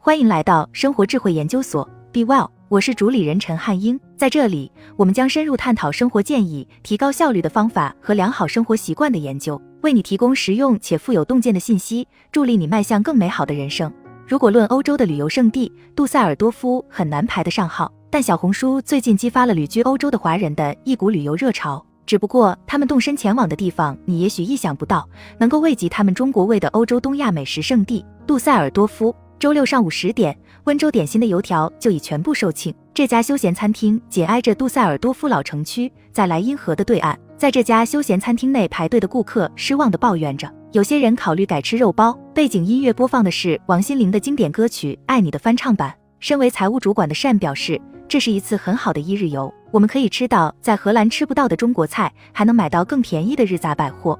欢迎来到生活智慧研究所，Be Well，我是主理人陈汉英。在这里，我们将深入探讨生活建议、提高效率的方法和良好生活习惯的研究，为你提供实用且富有洞见的信息，助力你迈向更美好的人生。如果论欧洲的旅游胜地，杜塞尔多夫很难排得上号。但小红书最近激发了旅居欧洲的华人的一股旅游热潮。只不过他们动身前往的地方，你也许意想不到，能够慰藉他们中国味的欧洲东亚美食圣地杜塞尔多夫。周六上午十点，温州点心的油条就已全部售罄。这家休闲餐厅紧挨着杜塞尔多夫老城区，在莱茵河的对岸。在这家休闲餐厅内排队的顾客失望地抱怨着，有些人考虑改吃肉包。背景音乐播放的是王心凌的经典歌曲《爱你》的翻唱版。身为财务主管的善表示。这是一次很好的一日游，我们可以吃到在荷兰吃不到的中国菜，还能买到更便宜的日杂百货。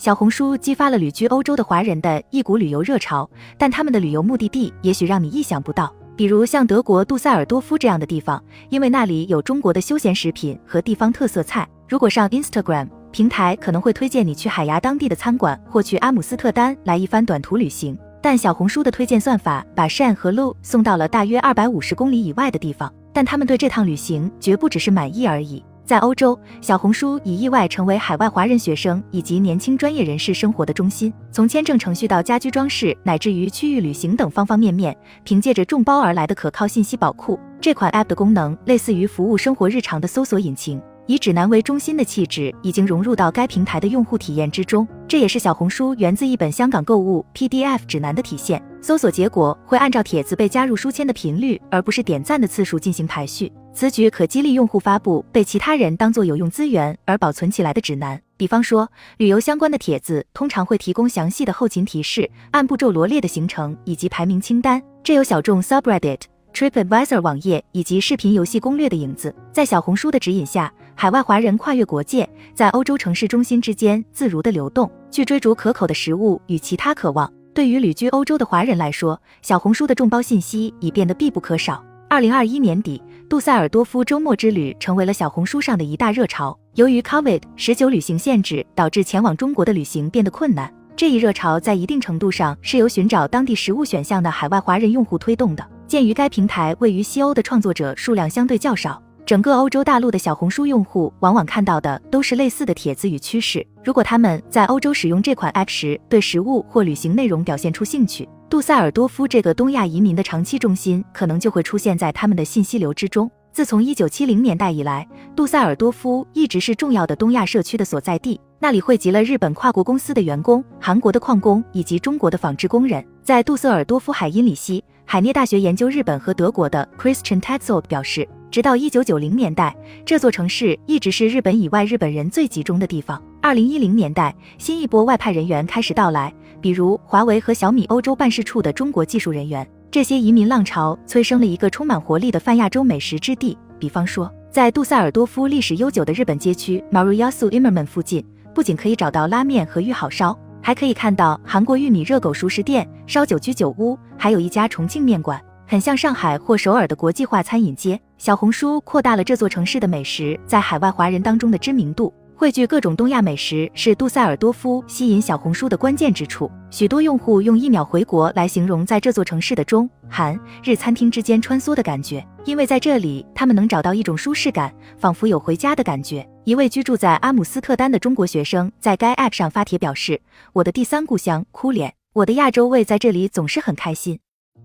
小红书激发了旅居欧洲的华人的一股旅游热潮，但他们的旅游目的地也许让你意想不到，比如像德国杜塞尔多夫这样的地方，因为那里有中国的休闲食品和地方特色菜。如果上 Instagram 平台，可能会推荐你去海牙当地的餐馆，或去阿姆斯特丹来一番短途旅行。但小红书的推荐算法把 Shan 和 Lu 送到了大约二百五十公里以外的地方。但他们对这趟旅行绝不只是满意而已。在欧洲，小红书已意外成为海外华人学生以及年轻专业人士生活的中心。从签证程序到家居装饰，乃至于区域旅行等方方面面，凭借着众包而来的可靠信息宝库，这款 App 的功能类似于服务生活日常的搜索引擎。以指南为中心的气质已经融入到该平台的用户体验之中，这也是小红书源自一本香港购物 PDF 指南的体现。搜索结果会按照帖子被加入书签的频率，而不是点赞的次数进行排序。此举可激励用户发布被其他人当做有用资源而保存起来的指南。比方说，旅游相关的帖子通常会提供详细的后勤提示、按步骤罗列的行程以及排名清单，这有小众 Subreddit。TripAdvisor 网页以及视频游戏攻略的影子，在小红书的指引下，海外华人跨越国界，在欧洲城市中心之间自如的流动，去追逐可口的食物与其他渴望。对于旅居欧洲的华人来说，小红书的众包信息已变得必不可少。二零二一年底，杜塞尔多夫周末之旅成为了小红书上的一大热潮。由于 COVID 十九旅行限制，导致前往中国的旅行变得困难。这一热潮在一定程度上是由寻找当地食物选项的海外华人用户推动的。鉴于该平台位于西欧的创作者数量相对较少，整个欧洲大陆的小红书用户往往看到的都是类似的帖子与趋势。如果他们在欧洲使用这款 App 时对食物或旅行内容表现出兴趣，杜塞尔多夫这个东亚移民的长期中心可能就会出现在他们的信息流之中。自从1970年代以来，杜塞尔多夫一直是重要的东亚社区的所在地，那里汇集了日本跨国公司的员工、韩国的矿工以及中国的纺织工人。在杜塞尔多夫海因里希。海涅大学研究日本和德国的 Christian Tetzel 表示，直到一九九零年代，这座城市一直是日本以外日本人最集中的地方。二零一零年代，新一波外派人员开始到来，比如华为和小米欧洲办事处的中国技术人员。这些移民浪潮催生了一个充满活力的泛亚洲美食之地。比方说，在杜塞尔多夫历史悠久的日本街区 Maruyasu Immerman 附近，不仅可以找到拉面和玉好烧。还可以看到韩国玉米热狗熟食店、烧酒居酒屋，还有一家重庆面馆，很像上海或首尔的国际化餐饮街。小红书扩大了这座城市的美食在海外华人当中的知名度。汇聚各种东亚美食是杜塞尔多夫吸引小红书的关键之处。许多用户用“一秒回国”来形容在这座城市的中韩日餐厅之间穿梭的感觉，因为在这里他们能找到一种舒适感，仿佛有回家的感觉。一位居住在阿姆斯特丹的中国学生在该 App 上发帖表示：“我的第三故乡，哭脸，我的亚洲味在这里总是很开心。”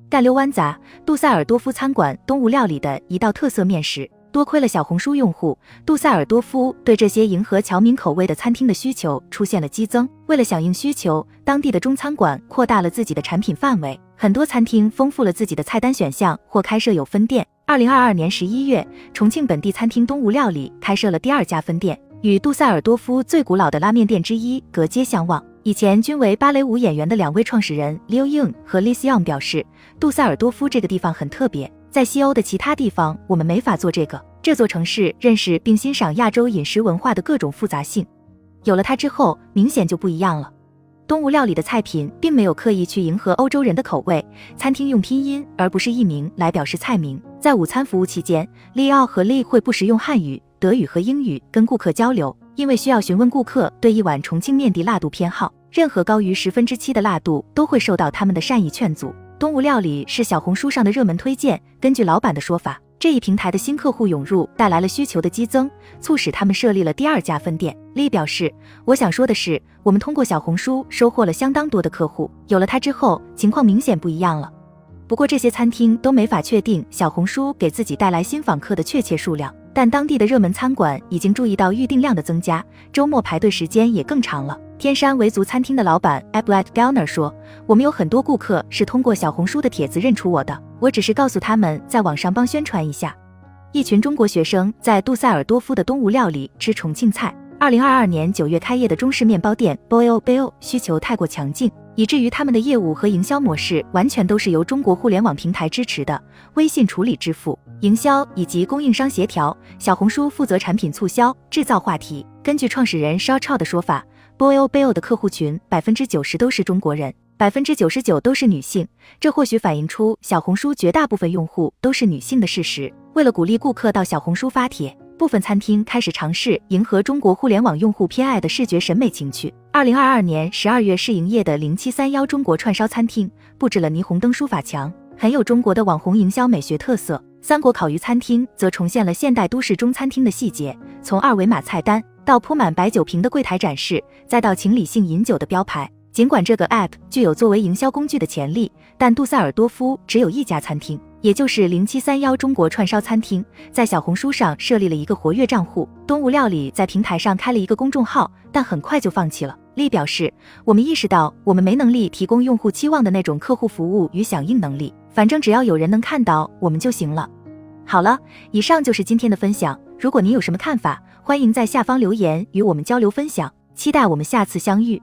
干溜湾杂杜塞尔多夫餐馆东吴料理的一道特色面食。多亏了小红书用户，杜塞尔多夫对这些迎合侨民口味的餐厅的需求出现了激增。为了响应需求，当地的中餐馆扩大了自己的产品范围，很多餐厅丰富了自己的菜单选项或开设有分店。二零二二年十一月，重庆本地餐厅东吴料理开设了第二家分店，与杜塞尔多夫最古老的拉面店之一隔街相望。以前均为芭蕾舞演员的两位创始人 Liu Ying 和 Li Xiang 表示，杜塞尔多夫这个地方很特别。在西欧的其他地方，我们没法做这个。这座城市认识并欣赏亚洲饮食文化的各种复杂性，有了它之后，明显就不一样了。东吴料理的菜品并没有刻意去迎合欧洲人的口味，餐厅用拼音而不是译名来表示菜名。在午餐服务期间，利奥和利会不时用汉语、德语和英语跟顾客交流，因为需要询问顾客对一碗重庆面的辣度偏好，任何高于十分之七的辣度都会受到他们的善意劝阻。东吴料理是小红书上的热门推荐。根据老板的说法，这一平台的新客户涌入带来了需求的激增，促使他们设立了第二家分店。丽表示：“我想说的是，我们通过小红书收获了相当多的客户，有了它之后，情况明显不一样了。不过这些餐厅都没法确定小红书给自己带来新访客的确切数量。”但当地的热门餐馆已经注意到预订量的增加，周末排队时间也更长了。天山维族餐厅的老板 Ablet Galner 说：“我们有很多顾客是通过小红书的帖子认出我的，我只是告诉他们在网上帮宣传一下。”一群中国学生在杜塞尔多夫的东吴料理吃重庆菜。二零二二年九月开业的中式面包店 Boil Bill 需求太过强劲。以至于他们的业务和营销模式完全都是由中国互联网平台支持的，微信处理支付、营销以及供应商协调，小红书负责产品促销、制造话题。根据创始人 Shaw Chao 的说法，Boil Bill 的客户群百分之九十都是中国人，百分之九十九都是女性，这或许反映出小红书绝大部分用户都是女性的事实。为了鼓励顾客到小红书发帖。部分餐厅开始尝试迎合中国互联网用户偏爱的视觉审美情趣。二零二二年十二月试营业的零七三幺中国串烧餐厅布置了霓虹灯书法墙，很有中国的网红营销美学特色。三国烤鱼餐厅则重现了现代都市中餐厅的细节，从二维码菜单到铺满白酒瓶的柜台展示，再到请理性饮酒的标牌。尽管这个 app 具有作为营销工具的潜力，但杜塞尔多夫只有一家餐厅。也就是零七三幺中国串烧餐厅在小红书上设立了一个活跃账户，东吴料理在平台上开了一个公众号，但很快就放弃了。丽表示，我们意识到我们没能力提供用户期望的那种客户服务与响应能力，反正只要有人能看到我们就行了。好了，以上就是今天的分享。如果您有什么看法，欢迎在下方留言与我们交流分享。期待我们下次相遇。